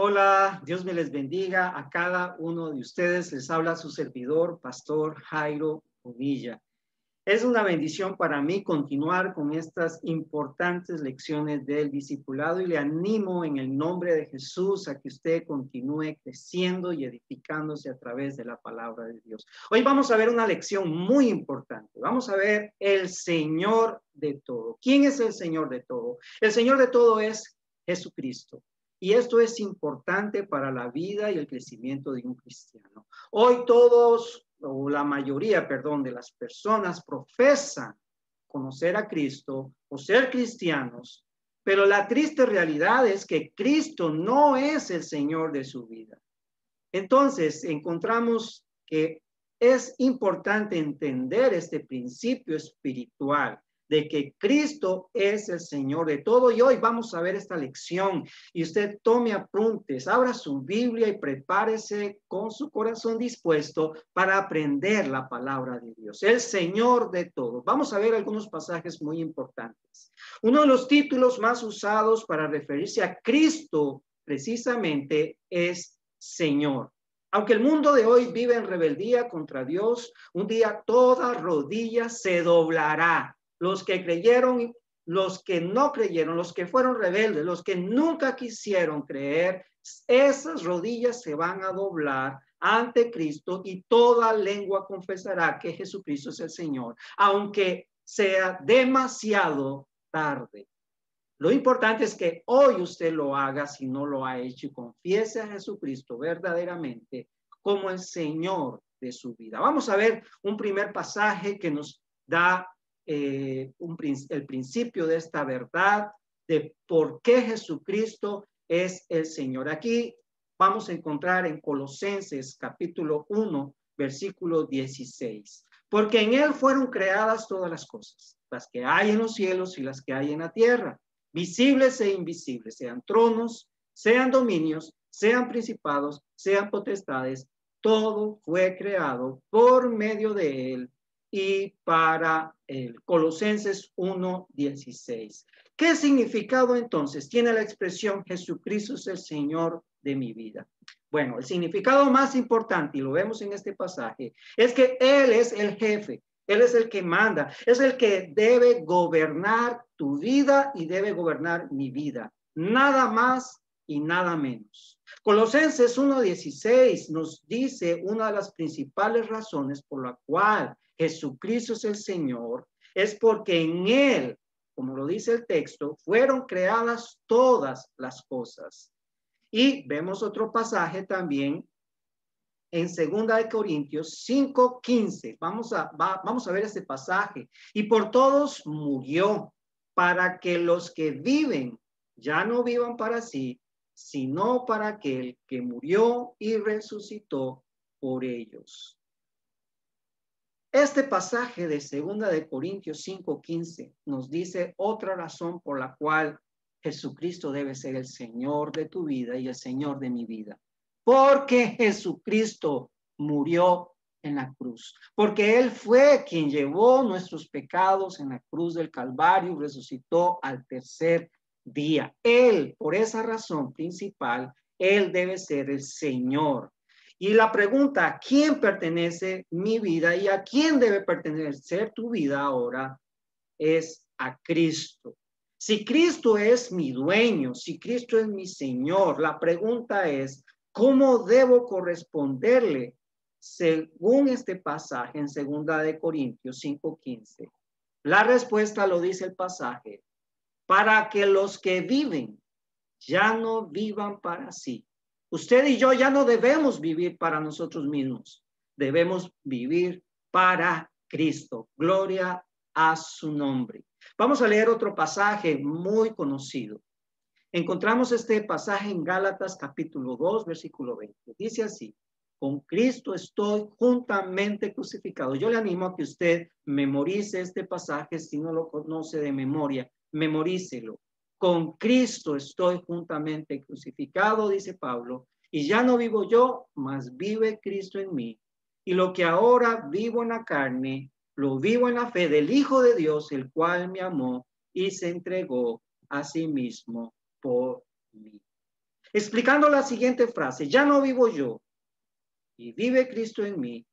Hola, Dios me les bendiga a cada uno de ustedes. Les habla su servidor, Pastor Jairo Bonilla. Es una bendición para mí continuar con estas importantes lecciones del discipulado y le animo en el nombre de Jesús a que usted continúe creciendo y edificándose a través de la palabra de Dios. Hoy vamos a ver una lección muy importante. Vamos a ver el Señor de todo. ¿Quién es el Señor de todo? El Señor de todo es Jesucristo. Y esto es importante para la vida y el crecimiento de un cristiano. Hoy todos o la mayoría, perdón, de las personas profesan conocer a Cristo o ser cristianos, pero la triste realidad es que Cristo no es el Señor de su vida. Entonces, encontramos que es importante entender este principio espiritual de que Cristo es el Señor de todo. Y hoy vamos a ver esta lección y usted tome apuntes, abra su Biblia y prepárese con su corazón dispuesto para aprender la palabra de Dios, el Señor de todo. Vamos a ver algunos pasajes muy importantes. Uno de los títulos más usados para referirse a Cristo precisamente es Señor. Aunque el mundo de hoy vive en rebeldía contra Dios, un día toda rodilla se doblará los que creyeron, los que no creyeron, los que fueron rebeldes, los que nunca quisieron creer, esas rodillas se van a doblar ante Cristo y toda lengua confesará que Jesucristo es el Señor, aunque sea demasiado tarde. Lo importante es que hoy usted lo haga si no lo ha hecho y confiese a Jesucristo verdaderamente como el Señor de su vida. Vamos a ver un primer pasaje que nos da eh, el principio de esta verdad, de por qué Jesucristo es el Señor. Aquí vamos a encontrar en Colosenses capítulo 1, versículo 16. Porque en Él fueron creadas todas las cosas, las que hay en los cielos y las que hay en la tierra, visibles e invisibles, sean tronos, sean dominios, sean principados, sean potestades, todo fue creado por medio de Él y para el Colosenses 1.16. ¿Qué significado entonces tiene la expresión Jesucristo es el Señor de mi vida? Bueno, el significado más importante, y lo vemos en este pasaje, es que Él es el jefe, Él es el que manda, es el que debe gobernar tu vida y debe gobernar mi vida. Nada más y nada menos. Colosenses 1.16 nos dice una de las principales razones por la cual Jesucristo es el Señor, es porque en Él, como lo dice el texto, fueron creadas todas las cosas. Y vemos otro pasaje también en Segunda de Corintios 5:15. Vamos a vamos a ver este pasaje. Y por todos murió para que los que viven ya no vivan para sí, sino para aquel que murió y resucitó por ellos. Este pasaje de Segunda de Corintios 5:15 nos dice otra razón por la cual Jesucristo debe ser el Señor de tu vida y el Señor de mi vida. Porque Jesucristo murió en la cruz, porque Él fue quien llevó nuestros pecados en la cruz del Calvario y resucitó al tercer día. Él, por esa razón principal, Él debe ser el Señor y la pregunta, ¿a quién pertenece mi vida y a quién debe pertenecer tu vida ahora? Es a Cristo. Si Cristo es mi dueño, si Cristo es mi Señor, la pregunta es, ¿cómo debo corresponderle según este pasaje en segunda de Corintios 5:15? La respuesta lo dice el pasaje, para que los que viven ya no vivan para sí, Usted y yo ya no debemos vivir para nosotros mismos, debemos vivir para Cristo. Gloria a su nombre. Vamos a leer otro pasaje muy conocido. Encontramos este pasaje en Gálatas capítulo 2, versículo 20. Dice así, con Cristo estoy juntamente crucificado. Yo le animo a que usted memorice este pasaje si no lo conoce de memoria, memorícelo. Con Cristo estoy juntamente crucificado, dice Pablo, y ya no vivo yo, mas vive Cristo en mí. Y lo que ahora vivo en la carne, lo vivo en la fe del Hijo de Dios, el cual me amó y se entregó a sí mismo por mí. explicando la siguiente frase, ya no vivo yo y vive Cristo en mí,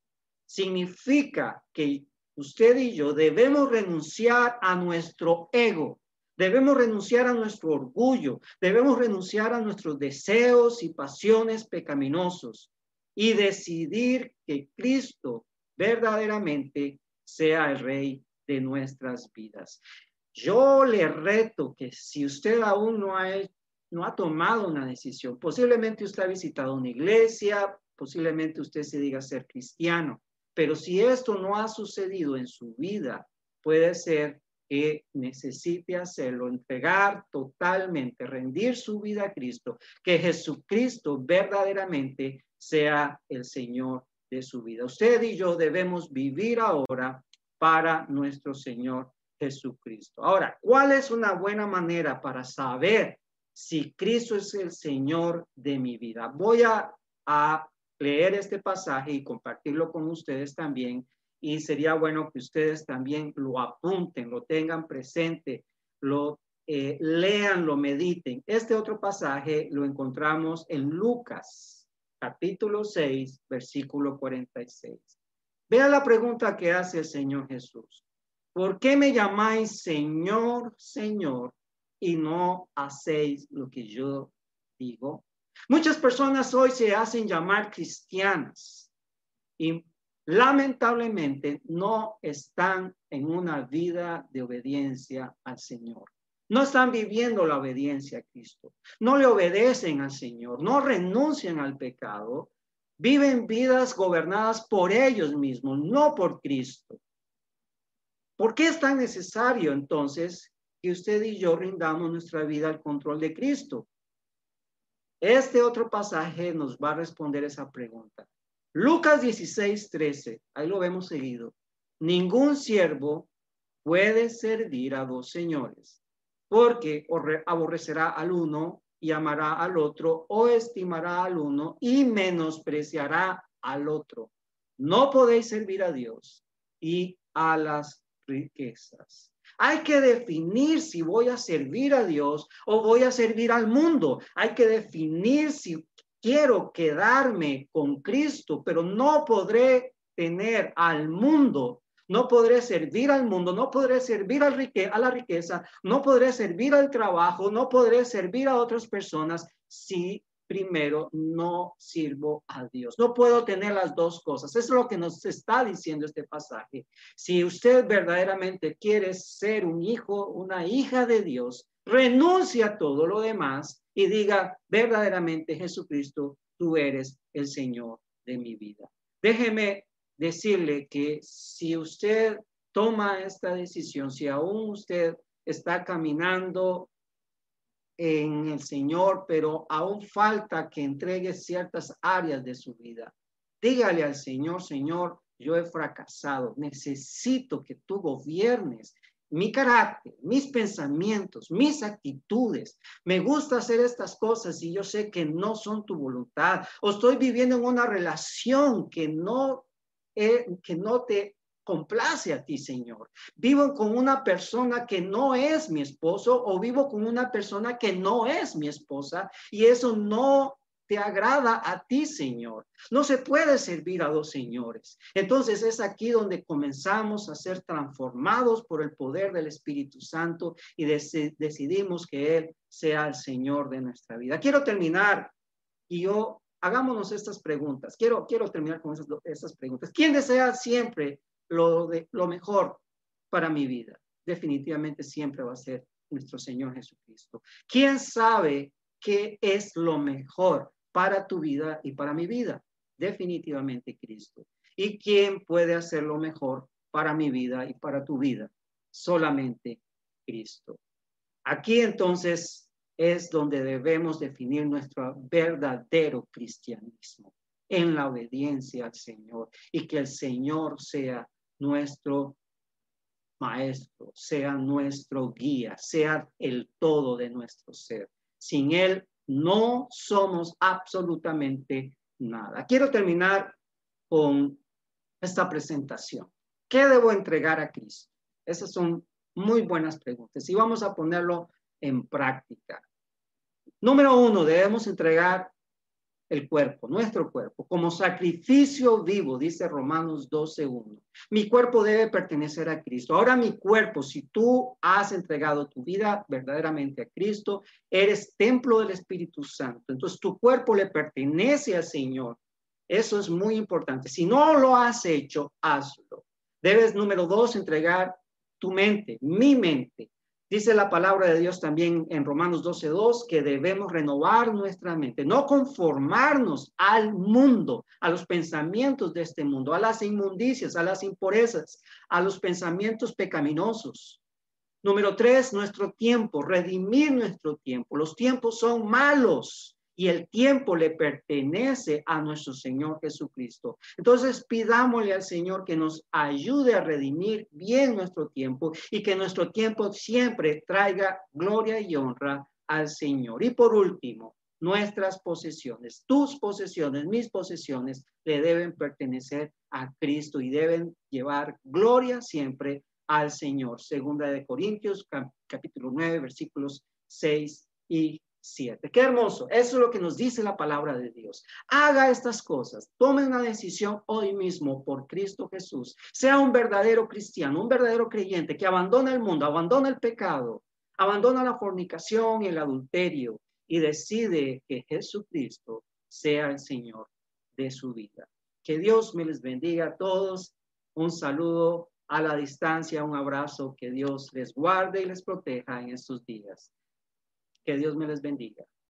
significa que usted y yo debemos renunciar a nuestro ego, debemos renunciar a nuestro orgullo, debemos renunciar a nuestros deseos y pasiones pecaminosos y decidir que Cristo verdaderamente sea el rey de nuestras vidas. Yo le reto que si usted aún no ha, no ha tomado una decisión, posiblemente usted ha visitado una iglesia, posiblemente usted se diga ser cristiano, pero si esto no ha sucedido en su vida, puede ser que necesite hacerlo, entregar totalmente, rendir su vida a Cristo, que Jesucristo verdaderamente sea el Señor de su vida. Usted y yo debemos vivir ahora para nuestro Señor Jesucristo. Ahora, ¿cuál es una buena manera para saber si Cristo es el Señor de mi vida? Voy a, leer este pasaje y compartirlo con ustedes también. Y sería bueno que ustedes también lo apunten, lo tengan presente, lo eh, lean, lo mediten. Este otro pasaje lo encontramos en Lucas, capítulo 6, versículo 46. Vea la pregunta que hace el Señor Jesús. ¿Por qué me llamáis Señor, Señor, y no hacéis lo que yo digo? Muchas personas hoy se hacen llamar cristianas y lamentablemente no están en una vida de obediencia al Señor. No están viviendo la obediencia a Cristo. No le obedecen al Señor. No renuncian al pecado. Viven vidas gobernadas por ellos mismos, no por Cristo. ¿Por qué es tan necesario entonces que usted y yo rindamos nuestra vida al control de Cristo? Este otro pasaje nos va a responder esa pregunta. Lucas 16, 13, ahí lo vemos seguido. Ningún siervo puede servir a dos señores, porque aborrecerá al uno y amará al otro, o estimará al uno y menospreciará al otro. No podéis servir a Dios y a las riquezas. Hay que definir si voy a servir a Dios o voy a servir al mundo. Hay que definir si quiero quedarme con Cristo, pero no podré tener al mundo, no podré servir al mundo, no podré servir a la riqueza, no podré servir al trabajo, no podré servir a otras personas si primero no sirvo a Dios. No puedo tener las dos cosas. es lo que nos está diciendo este pasaje. Si usted verdaderamente quiere ser un hijo, una hija de Dios, renuncia a todo lo demás y diga verdaderamente, Jesucristo, tú eres el Señor de mi vida. Déjeme decirle que si usted toma esta decisión, si aún usted está caminando en el Señor, pero aún falta que entregue ciertas áreas de su vida. Dígale al Señor, Señor, yo he fracasado, necesito que tú gobiernes mi carácter, mis pensamientos, mis actitudes. Me gusta hacer estas cosas y yo sé que no son tu voluntad. O estoy viviendo en una relación que no, eh, que no te complace a ti, Señor. Vivo con una persona que no es mi esposo o vivo con una persona que no es mi esposa y eso no te agrada a ti, Señor. No se puede servir a dos señores. Entonces es aquí donde comenzamos a ser transformados por el poder del Espíritu Santo y decidimos que Él sea el Señor de nuestra vida. Quiero terminar y yo hagámonos estas preguntas. Quiero, quiero terminar con esas, preguntas. ¿Quién desea siempre lo, de, lo mejor para mi vida. Definitivamente siempre va a ser nuestro Señor Jesucristo. ¿Quién sabe qué es lo mejor para tu vida y para mi vida? Definitivamente Cristo. ¿Y quién puede hacer lo mejor para mi vida y para tu vida? Solamente Cristo. Aquí entonces es donde debemos definir nuestro verdadero cristianismo, en la obediencia al Señor y que el Señor sea nuestro maestro, sea nuestro guía, sea el todo de nuestro ser. Sin Él no somos absolutamente nada. Quiero terminar con esta presentación. ¿Qué debo entregar a Cristo? Esas son muy buenas preguntas y vamos a ponerlo en práctica. Número uno, debemos entregar el cuerpo, nuestro cuerpo, como sacrificio vivo, dice Romanos 12.1. Mi cuerpo debe pertenecer a Cristo. Ahora mi cuerpo, si tú has entregado tu vida verdaderamente a Cristo, eres templo del Espíritu Santo. Entonces tu cuerpo le pertenece al Señor. Eso es muy importante. Si no lo has hecho, hazlo. Debes, número dos, entregar tu mente, mi mente, Dice la palabra de Dios también en Romanos 12.2 que debemos renovar nuestra mente, no conformarnos al mundo, a los pensamientos de este mundo, a las inmundicias, a las impurezas, a los pensamientos pecaminosos. Número tres, nuestro tiempo, redimir nuestro tiempo. Los tiempos son malos y el tiempo le pertenece a nuestro Señor Jesucristo. Entonces pidámosle al Señor que nos ayude a redimir bien nuestro tiempo y que nuestro tiempo siempre traiga gloria y honra al Señor. Y por último, nuestras posesiones, tus posesiones, mis posesiones, le deben pertenecer a Cristo y deben llevar gloria siempre al Señor. Segunda de Corintios, capítulo 9, versículos 6 y 7. Qué hermoso. Eso es lo que nos dice la palabra de Dios. Haga estas cosas. Tome una decisión hoy mismo por Cristo Jesús. Sea un verdadero cristiano, un verdadero creyente que abandona el mundo, abandona el pecado, abandona la fornicación y el adulterio y decide que Jesucristo sea el Señor de su vida. Que Dios me les bendiga a todos. Un saludo a la distancia, un abrazo. Que Dios les guarde y les proteja en estos días. Que Dios me les bendiga.